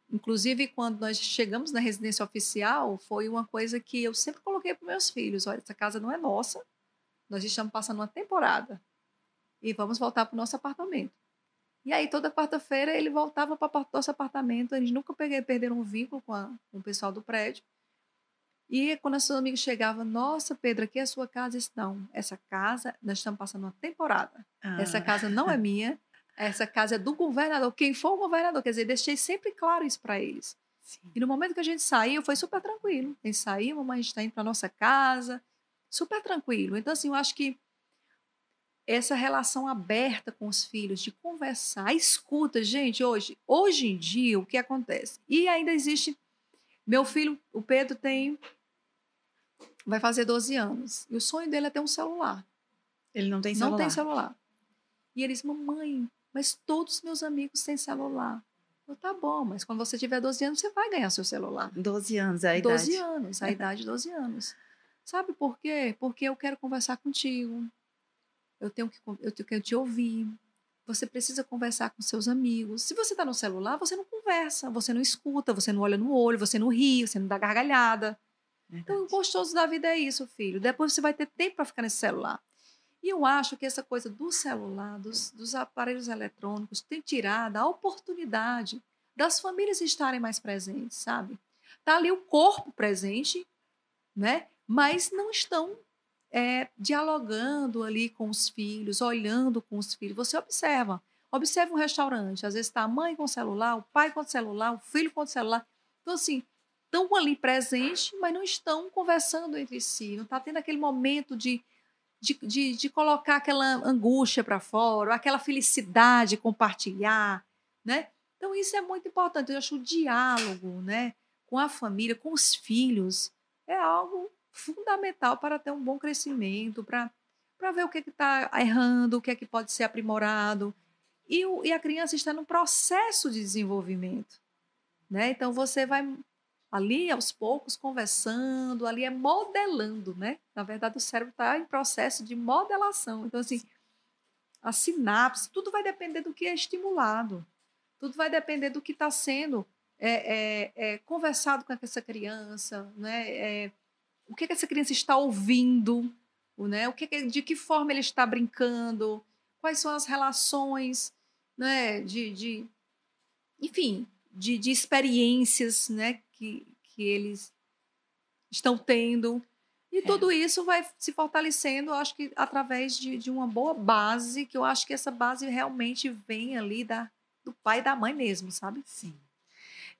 Inclusive, quando nós chegamos na residência oficial, foi uma coisa que eu sempre coloquei para meus filhos: olha, essa casa não é nossa, nós estamos passando uma temporada e vamos voltar para o nosso apartamento. E aí, toda quarta-feira, ele voltava para o nosso apartamento. Eles nunca perderam um vínculo com, a, com o pessoal do prédio. E quando seus amigos chegavam, nossa, Pedro, aqui é a sua casa? disse, não, essa casa, nós estamos passando uma temporada. Ah. Essa casa não é minha, essa casa é do governador. Quem for o governador, quer dizer, deixei sempre claro isso para eles. Sim. E no momento que a gente saiu, foi super tranquilo. A gente saiu, mamãe, a gente está indo para nossa casa, super tranquilo. Então, assim, eu acho que essa relação aberta com os filhos, de conversar, escuta, gente, hoje, hoje em dia, o que acontece? E ainda existe. Meu filho, o Pedro, tem vai fazer 12 anos. E o sonho dele é ter um celular. Ele não tem celular. Não tem celular. E ele diz: Mamãe, mas todos os meus amigos têm celular. Eu, tá bom, mas quando você tiver 12 anos, você vai ganhar seu celular. 12 anos, é a 12 idade. 12 anos, a idade de 12 anos. Sabe por quê? Porque eu quero conversar contigo. Eu tenho que, eu tenho que te ouvir. Você precisa conversar com seus amigos. Se você está no celular, você não conversa, você não escuta, você não olha no olho, você não ri, você não dá gargalhada. Então, o gostoso da vida é isso, filho. Depois você vai ter tempo para ficar nesse celular. E eu acho que essa coisa do celular, dos, dos aparelhos eletrônicos, tem tirado a oportunidade das famílias estarem mais presentes, sabe? Tá ali o corpo presente, né? Mas não estão é, dialogando ali com os filhos, olhando com os filhos. Você observa, observa um restaurante, às vezes está a mãe com o celular, o pai com o celular, o filho com o celular. Então, assim, estão ali presentes, mas não estão conversando entre si, não está tendo aquele momento de, de, de, de colocar aquela angústia para fora, aquela felicidade compartilhar, né? Então isso é muito importante. Eu acho o diálogo, né, com a família, com os filhos, é algo fundamental para ter um bom crescimento, para para ver o que está errando, o que é que pode ser aprimorado. E, o, e a criança está num processo de desenvolvimento. Né? Então você vai ali aos poucos conversando, ali é modelando, né? Na verdade, o cérebro está em processo de modelação. Então, assim, a sinapse, tudo vai depender do que é estimulado, tudo vai depender do que está sendo é, é, é, conversado com essa criança, né? O que, que essa criança está ouvindo, né? O que, de que forma ele está brincando, quais são as relações, né? De, de enfim, de, de experiências, né? que, que eles estão tendo. E é. tudo isso vai se fortalecendo, acho que através de, de uma boa base, que eu acho que essa base realmente vem ali da, do pai e da mãe mesmo, sabe? Sim.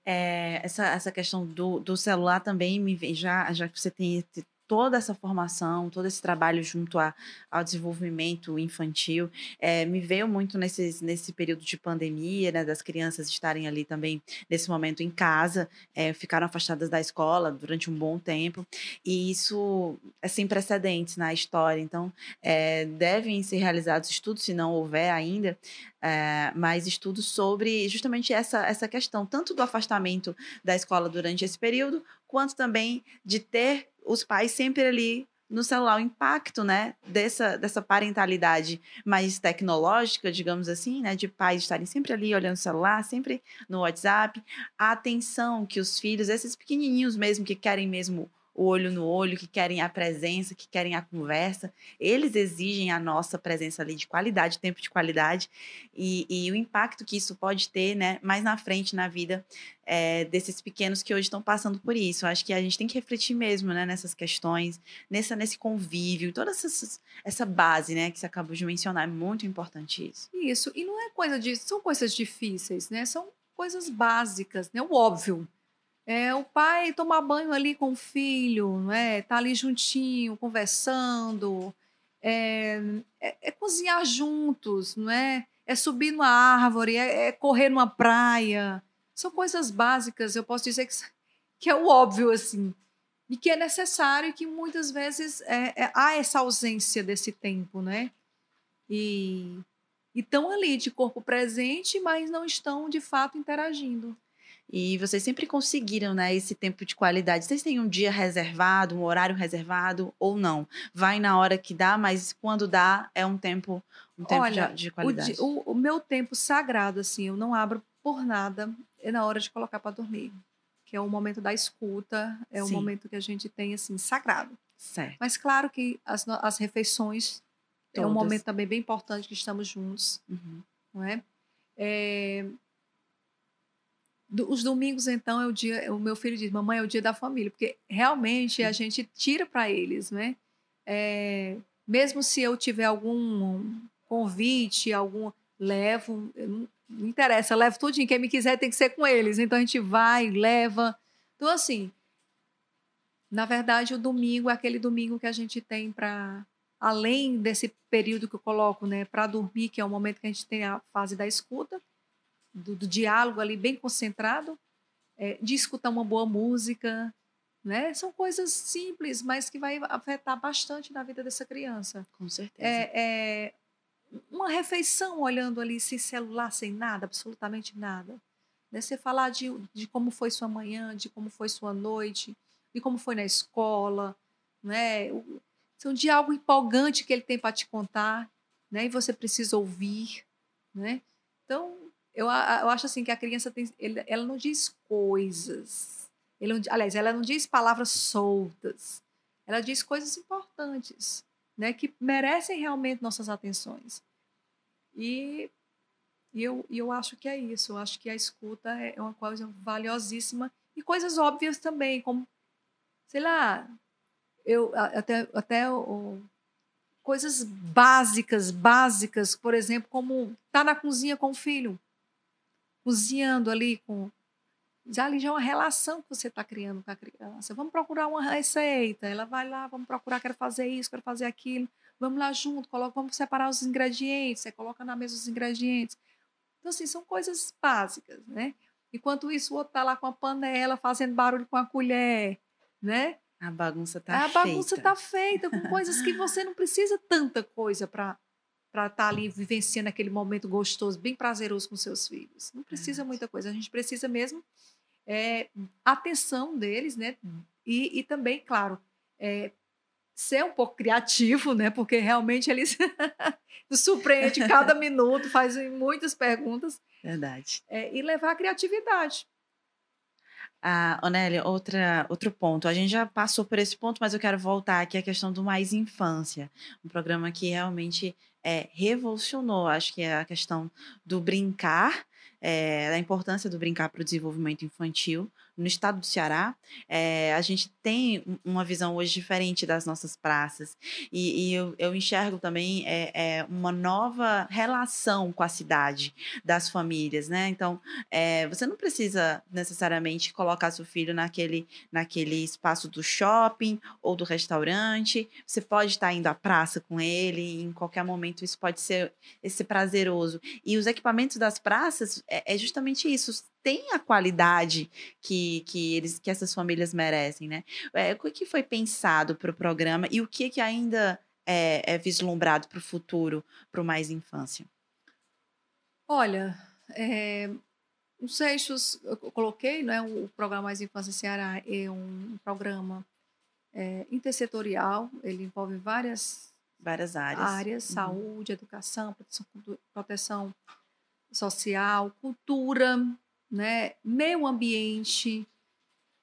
É, essa, essa questão do, do celular também me já já que você tem toda essa formação, todo esse trabalho junto a, ao desenvolvimento infantil, é, me veio muito nesses, nesse período de pandemia, né, das crianças estarem ali também nesse momento em casa, é, ficaram afastadas da escola durante um bom tempo, e isso é sem precedentes na história. Então, é, devem ser realizados estudos, se não houver ainda, é, mais estudos sobre justamente essa, essa questão, tanto do afastamento da escola durante esse período, quanto também de ter os pais sempre ali no celular, o impacto, né, dessa, dessa parentalidade mais tecnológica, digamos assim, né, de pais estarem sempre ali olhando o celular, sempre no WhatsApp, a atenção que os filhos, esses pequenininhos mesmo que querem mesmo o olho no olho, que querem a presença, que querem a conversa. Eles exigem a nossa presença ali de qualidade, tempo de qualidade, e, e o impacto que isso pode ter, né, mais na frente na vida é, desses pequenos que hoje estão passando por isso. Eu acho que a gente tem que refletir mesmo, né, nessas questões, nessa, nesse convívio, toda essa, essa base, né, que você acabou de mencionar, é muito importante isso. Isso, e não é coisa de, são coisas difíceis, né, são coisas básicas, né, o óbvio, é, o pai tomar banho ali com o filho, não é? Tá ali juntinho, conversando. É, é, é cozinhar juntos, não é? É subir numa árvore, é, é, correr numa praia. São coisas básicas, eu posso dizer que, que é o óbvio, assim. E que é necessário e que muitas vezes é, é, há essa ausência desse tempo, né? E estão ali de corpo presente, mas não estão de fato interagindo. E vocês sempre conseguiram, né, esse tempo de qualidade. Vocês têm um dia reservado, um horário reservado ou não? Vai na hora que dá, mas quando dá é um tempo, um tempo Olha, de, de qualidade. O, o, o, meu tempo sagrado, assim, eu não abro por nada, é na hora de colocar para dormir. Que é o momento da escuta, é o momento que a gente tem, assim, sagrado. Certo. Mas claro que as, as refeições Todas. é um momento também bem importante que estamos juntos, uhum. não é? é os domingos, então, é o dia. O meu filho diz: Mamãe, é o dia da família, porque realmente a gente tira para eles, né? É, mesmo se eu tiver algum convite, algum. Levo, não, não interessa, levo tudo. Quem me quiser tem que ser com eles. Então a gente vai, leva. Então, assim, na verdade, o domingo é aquele domingo que a gente tem para. Além desse período que eu coloco, né, para dormir, que é o momento que a gente tem a fase da escuta, do, do diálogo ali bem concentrado, é, de escutar uma boa música, né? São coisas simples, mas que vai afetar bastante na vida dessa criança. Com certeza. É, é uma refeição olhando ali sem celular, sem nada, absolutamente nada. Né? Você falar de, de como foi sua manhã, de como foi sua noite, de como foi na escola, né? São de algo empolgante que ele tem para te contar, né? E você precisa ouvir, né? Então, eu, eu acho assim que a criança tem, ela não diz coisas. Ele, aliás, ela não diz palavras soltas. Ela diz coisas importantes, né, que merecem realmente nossas atenções. E, e eu, e eu acho que é isso. Eu acho que a escuta é uma coisa valiosíssima e coisas óbvias também, como, sei lá, eu até, até o, coisas básicas, básicas, por exemplo, como estar tá na cozinha com o filho cozinhando ali com. Já ali já é uma relação que você está criando com a criança. Vamos procurar uma receita. Ela vai lá, vamos procurar, quero fazer isso, quero fazer aquilo. vamos lá junto, coloca, vamos separar os ingredientes, você coloca na mesa os ingredientes. Então, assim, são coisas básicas, né? Enquanto isso, o outro tá lá com a panela, fazendo barulho com a colher, né? A bagunça tá a feita. A bagunça tá feita com coisas que você não precisa tanta coisa para para estar tá ali vivenciando aquele momento gostoso, bem prazeroso com seus filhos. Não precisa muita coisa. A gente precisa mesmo é, atenção deles, né? E, e também, claro, é, ser um pouco criativo, né? Porque realmente eles surpreende cada minuto, fazem muitas perguntas. Verdade. É, e levar a criatividade. Ah, Onélia, outra, outro ponto. A gente já passou por esse ponto, mas eu quero voltar aqui à questão do Mais Infância. Um programa que realmente é, revolucionou, acho que é a questão do brincar, é, da importância do brincar para o desenvolvimento infantil, no estado do Ceará, é, a gente tem uma visão hoje diferente das nossas praças. E, e eu, eu, enxergo também é, é, uma nova relação com a cidade das famílias, né? Então, você não precisa necessariamente colocar seu filho naquele, naquele espaço do shopping ou do restaurante. Você pode estar indo à praça com ele, em qualquer momento isso pode ser esse prazeroso. E os equipamentos das praças é, é justamente isso tem a qualidade que, que, eles, que essas famílias merecem, né? É, o que foi pensado para o programa e o que, que ainda é, é vislumbrado para o futuro, para o Mais Infância? Olha, é, os eixos, eu coloquei, né, o programa Mais Infância Ceará é um programa é, intersetorial, ele envolve várias, várias áreas, áreas uhum. saúde, educação, proteção, proteção social, cultura, né, meio ambiente.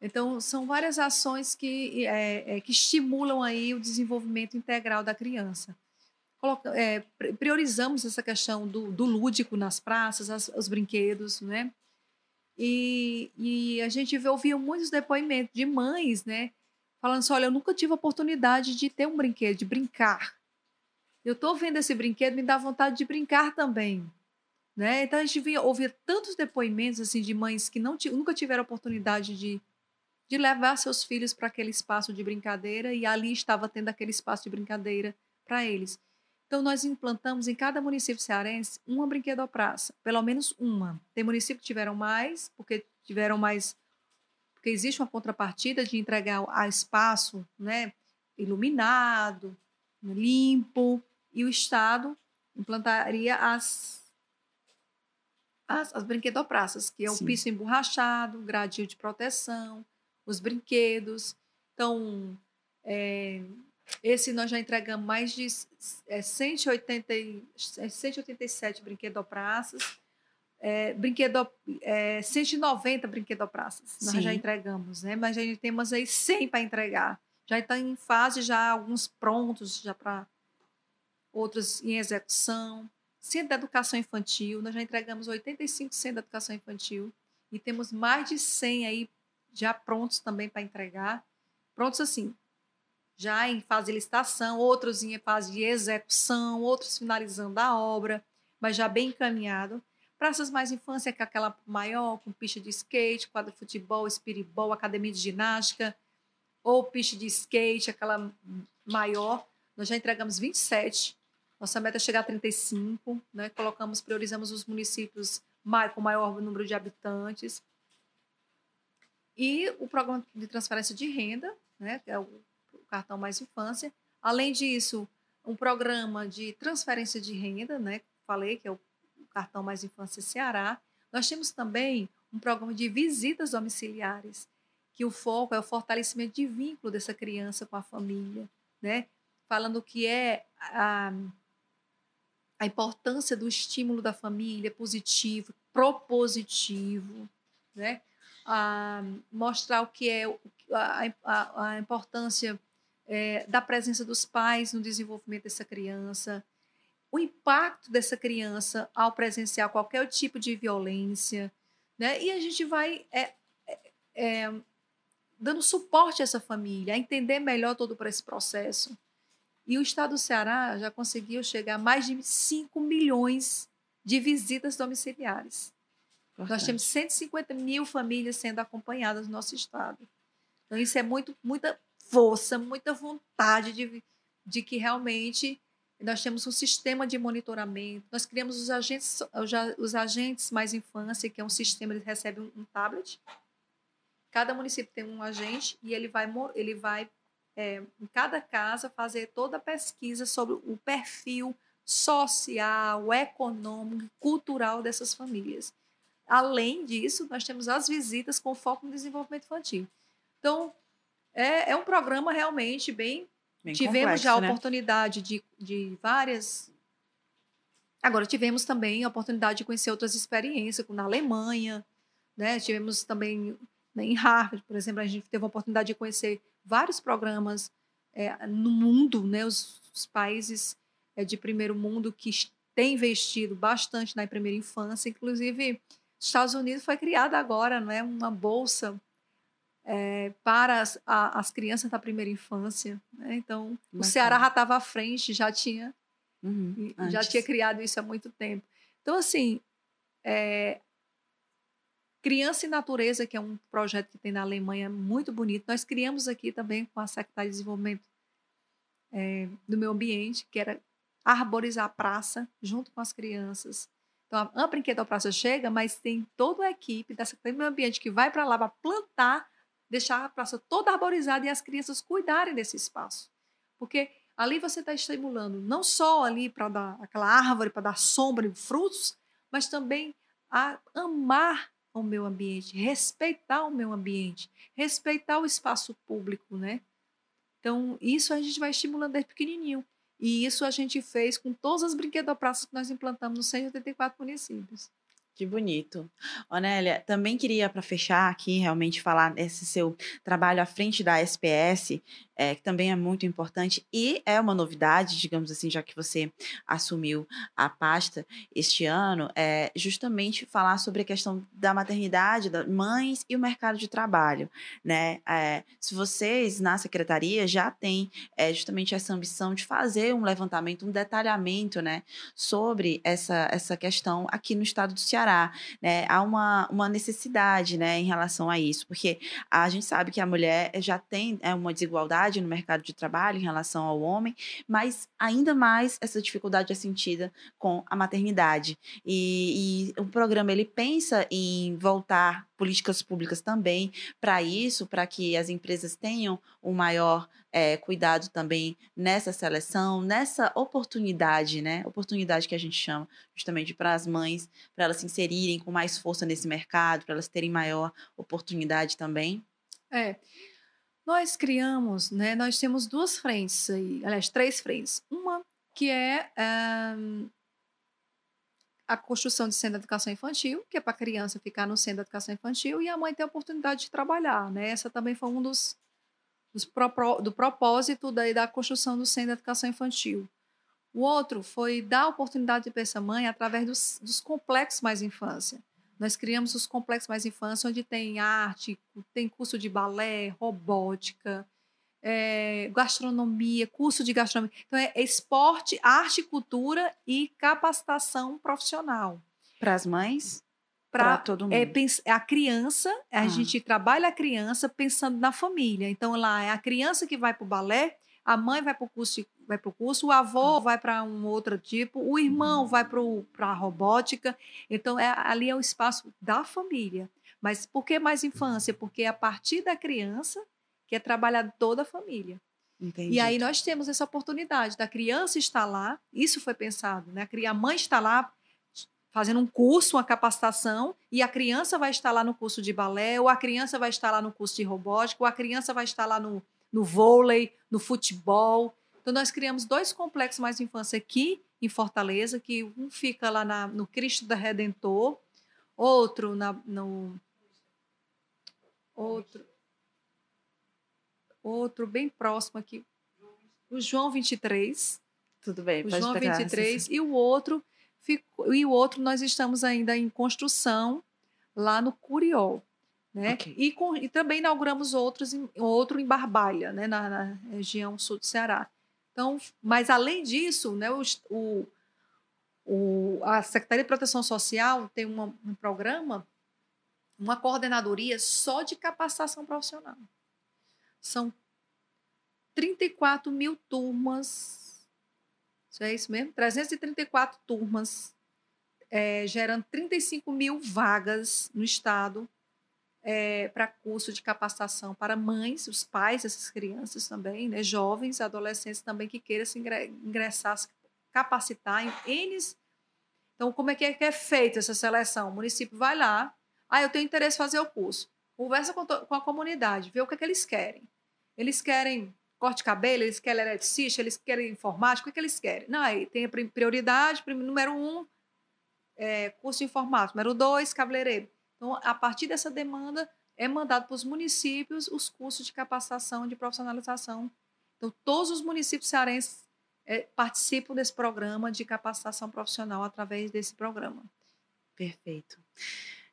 Então, são várias ações que, é, é, que estimulam aí o desenvolvimento integral da criança. Coloca, é, priorizamos essa questão do, do lúdico nas praças, as, os brinquedos, né? E, e a gente ouviu muitos depoimentos de mães, né? Falando assim, olha, eu nunca tive a oportunidade de ter um brinquedo, de brincar. Eu estou vendo esse brinquedo, me dá vontade de brincar também. Né? Então a gente vinha ouvir tantos depoimentos assim de mães que não nunca tiveram oportunidade de, de levar seus filhos para aquele espaço de brincadeira e ali estava tendo aquele espaço de brincadeira para eles. Então nós implantamos em cada município cearense uma brinquedopraça, pelo menos uma. Tem municípios que tiveram mais, porque tiveram mais porque existe uma contrapartida de entregar a espaço, né, iluminado, limpo, e o estado implantaria as as, as brinquedopraças, que é o Sim. piso emborrachado, gradil de proteção, os brinquedos. Então, é, esse nós já entregamos mais de é, 180, 187 é, brinquedopraças. É, brinquedo, é, 190 brinquedopraças nós Sim. já entregamos, né? Mas a gente temos aí 100 para entregar. Já está em fase, já alguns prontos, já para outros em execução. Centro da Educação Infantil, nós já entregamos 85 centros da educação infantil e temos mais de 100 aí já prontos também para entregar. Prontos assim, já em fase de licitação, outros em fase de execução, outros finalizando a obra, mas já bem encaminhado. Praças mais infância, que é aquela maior, com pista de skate, quadro de futebol, espiribol, academia de ginástica, ou pista de skate, aquela maior. Nós já entregamos 27 nossa meta é chegar a 35, né? Colocamos, priorizamos os municípios com maior número de habitantes. E o programa de transferência de renda, né? Que é o cartão mais infância. Além disso, um programa de transferência de renda, né? Falei que é o cartão mais infância Ceará. Nós temos também um programa de visitas domiciliares, que o foco é o fortalecimento de vínculo dessa criança com a família, né? Falando que é a a importância do estímulo da família positivo, propositivo, né? A mostrar o que é a, a, a importância é, da presença dos pais no desenvolvimento dessa criança, o impacto dessa criança ao presenciar qualquer tipo de violência, né? E a gente vai é, é, é dando suporte a essa família, a entender melhor todo esse processo. E o estado do Ceará já conseguiu chegar a mais de 5 milhões de visitas domiciliares. Importante. Nós temos 150 mil famílias sendo acompanhadas no nosso estado. Então, isso é muito, muita força, muita vontade de, de que realmente nós temos um sistema de monitoramento, nós criamos os agentes, os agentes mais infância, que é um sistema, eles recebem um, um tablet. Cada município tem um agente e ele vai, ele vai é, em cada casa, fazer toda a pesquisa sobre o perfil social, econômico, cultural dessas famílias. Além disso, nós temos as visitas com foco no desenvolvimento infantil. Então, é, é um programa realmente bem. bem tivemos complexo, já a né? oportunidade de, de várias. Agora, tivemos também a oportunidade de conhecer outras experiências, na Alemanha, né? tivemos também né, em Harvard, por exemplo, a gente teve a oportunidade de conhecer vários programas é, no mundo, né? os, os países é, de primeiro mundo que têm investido bastante na primeira infância, inclusive Estados Unidos foi criada agora, não é, uma bolsa é, para as, a, as, crianças da primeira infância. Né? Então, Bacana. o Ceará já estava à frente, já tinha, uhum, já tinha criado isso há muito tempo. Então, assim, é, Criança e Natureza, que é um projeto que tem na Alemanha muito bonito, nós criamos aqui também com a Secretaria de Desenvolvimento é, do Meio Ambiente, que era arborizar a praça junto com as crianças. Então, a Brinquedo Praça chega, mas tem toda a equipe da Secretaria do Meio Ambiente que vai para lá para plantar, deixar a praça toda arborizada e as crianças cuidarem desse espaço. Porque ali você está estimulando não só ali para dar aquela árvore, para dar sombra e frutos, mas também a amar o meio ambiente, respeitar o meio ambiente, respeitar o espaço público, né? Então, isso a gente vai estimulando desde pequenininho. E isso a gente fez com todas as brinquedopraças que nós implantamos nos 184 municípios. Que bonito. Onélia, também queria, para fechar aqui, realmente falar desse seu trabalho à frente da SPS, é, que também é muito importante e é uma novidade, digamos assim, já que você assumiu a pasta este ano, é justamente falar sobre a questão da maternidade, das mães e o mercado de trabalho, né? É, se vocês na secretaria já têm é, justamente essa ambição de fazer um levantamento, um detalhamento, né, sobre essa, essa questão aqui no estado do Ceará, né? Há uma, uma necessidade, né, em relação a isso, porque a gente sabe que a mulher já tem é, uma desigualdade no mercado de trabalho em relação ao homem, mas ainda mais essa dificuldade é sentida com a maternidade. E, e o programa ele pensa em voltar políticas públicas também para isso, para que as empresas tenham um maior é, cuidado também nessa seleção, nessa oportunidade, né? Oportunidade que a gente chama justamente para as mães, para elas se inserirem com mais força nesse mercado, para elas terem maior oportunidade também. É. Nós criamos, né, nós temos duas frentes aí, aliás, três frentes. Uma que é um, a construção de centro de educação infantil, que é para a criança ficar no centro de educação infantil e a mãe ter a oportunidade de trabalhar. Né? Essa também foi um dos, do propósito da, da construção do centro de educação infantil. O outro foi dar oportunidade de essa mãe através dos, dos complexos mais infância. Nós criamos os complexos mais infância, onde tem arte, tem curso de balé, robótica, é, gastronomia, curso de gastronomia. Então, é esporte, arte, cultura e capacitação profissional. Para as mães? Para todo mundo. É, a criança, a ah. gente trabalha a criança pensando na família. Então, lá é a criança que vai para o balé, a mãe vai para o curso, vai para o curso, o avô hum. vai para um outro tipo, o irmão vai para a robótica. Então, é, ali é o espaço da família. Mas por que mais infância? Porque é a partir da criança que é trabalhada toda a família. Entendi. E aí nós temos essa oportunidade da criança estar lá, isso foi pensado, né? A mãe está lá fazendo um curso, uma capacitação, e a criança vai estar lá no curso de balé, ou a criança vai estar lá no curso de robótica, ou a criança vai estar lá no, no vôlei, no futebol. Então, nós criamos dois complexos mais de infância aqui em Fortaleza, que um fica lá na, no Cristo da Redentor, outro na, no. Outro. Outro bem próximo aqui, o João 23. Tudo bem, o João 23. E o outro, ficou, e o outro nós estamos ainda em construção lá no Curiol. Né? Okay. E, com, e, também inauguramos outros, outro em Barbalha, né? na, na, região sul do Ceará. Então, mas além disso, né, o, o, o a Secretaria de Proteção Social tem uma, um programa, uma coordenadoria só de capacitação profissional. São 34 mil turmas Isso é isso mesmo? 334 turmas, é, gerando 35 mil vagas no estado é, para curso de capacitação para mães, os pais dessas crianças também, né, jovens, adolescentes também que queiram se ingressar, se capacitar em N. Então, como é que é, que é feita essa seleção? O município vai lá, ah, eu tenho interesse em fazer o curso. Conversa com, com a comunidade, vê o que, é que eles querem. Eles querem corte de cabelo, eles querem eletricista, eles querem informática, o que, é eles querem? Não, aí tem a prioridade, número um, é, curso de informática, número dois, cabeleireiro. Então, a partir dessa demanda, é mandado para os municípios os cursos de capacitação, de profissionalização. Então, todos os municípios cearenses é, participam desse programa de capacitação profissional através desse programa. Perfeito.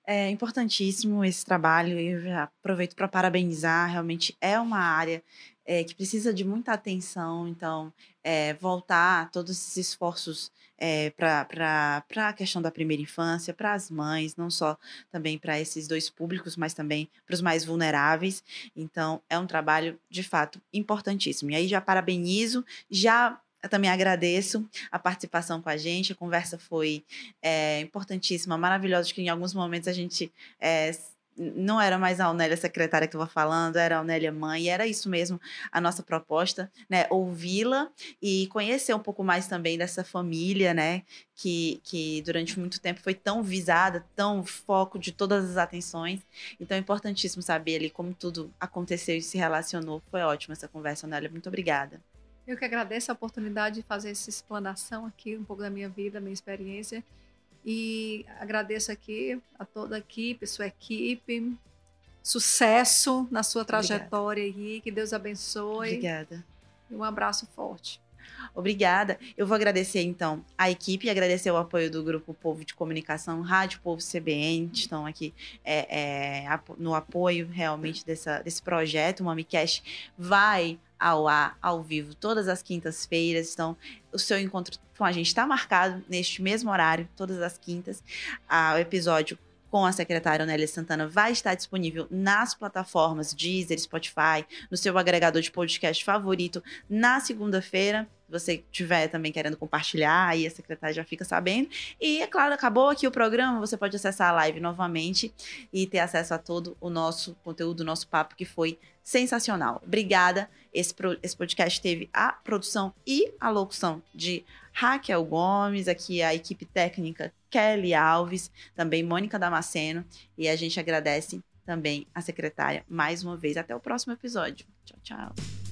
É importantíssimo esse trabalho eu já aproveito para parabenizar. Realmente é uma área é, que precisa de muita atenção, então, é, voltar todos esses esforços é, para a questão da primeira infância, para as mães, não só também para esses dois públicos, mas também para os mais vulneráveis. Então, é um trabalho, de fato, importantíssimo. E aí já parabenizo, já eu também agradeço a participação com a gente. A conversa foi é, importantíssima, maravilhosa. Acho que em alguns momentos a gente é, não era mais a Onélia secretária que estava falando, era a Onélia mãe, era isso mesmo a nossa proposta, né? Ouvi-la e conhecer um pouco mais também dessa família, né? Que, que durante muito tempo foi tão visada, tão foco de todas as atenções. Então é importantíssimo saber ali como tudo aconteceu e se relacionou. Foi ótima essa conversa, Onélia. Muito obrigada. Eu que agradeço a oportunidade de fazer essa explanação aqui, um pouco da minha vida, da minha experiência. E agradeço aqui a toda a equipe, sua equipe. Sucesso na sua trajetória Obrigada. aí. Que Deus abençoe. Obrigada. E um abraço forte. Obrigada. Eu vou agradecer, então, a equipe e agradecer o apoio do Grupo Povo de Comunicação, Rádio Povo CBN, que estão aqui é, é, no apoio realmente dessa, desse projeto. O MamiCast vai ao ar, ao vivo, todas as quintas-feiras. Então, o seu encontro com a gente está marcado neste mesmo horário, todas as quintas. O episódio com a secretária Nélia Santana vai estar disponível nas plataformas Deezer, Spotify, no seu agregador de podcast favorito na segunda-feira. Se você tiver também querendo compartilhar, aí a secretária já fica sabendo. E, é claro, acabou aqui o programa, você pode acessar a live novamente e ter acesso a todo o nosso conteúdo, o nosso papo, que foi sensacional. Obrigada. Esse, esse podcast teve a produção e a locução de Raquel Gomes, aqui a equipe técnica Kelly Alves, também Mônica Damasceno, e a gente agradece também a secretária mais uma vez. Até o próximo episódio. Tchau, tchau.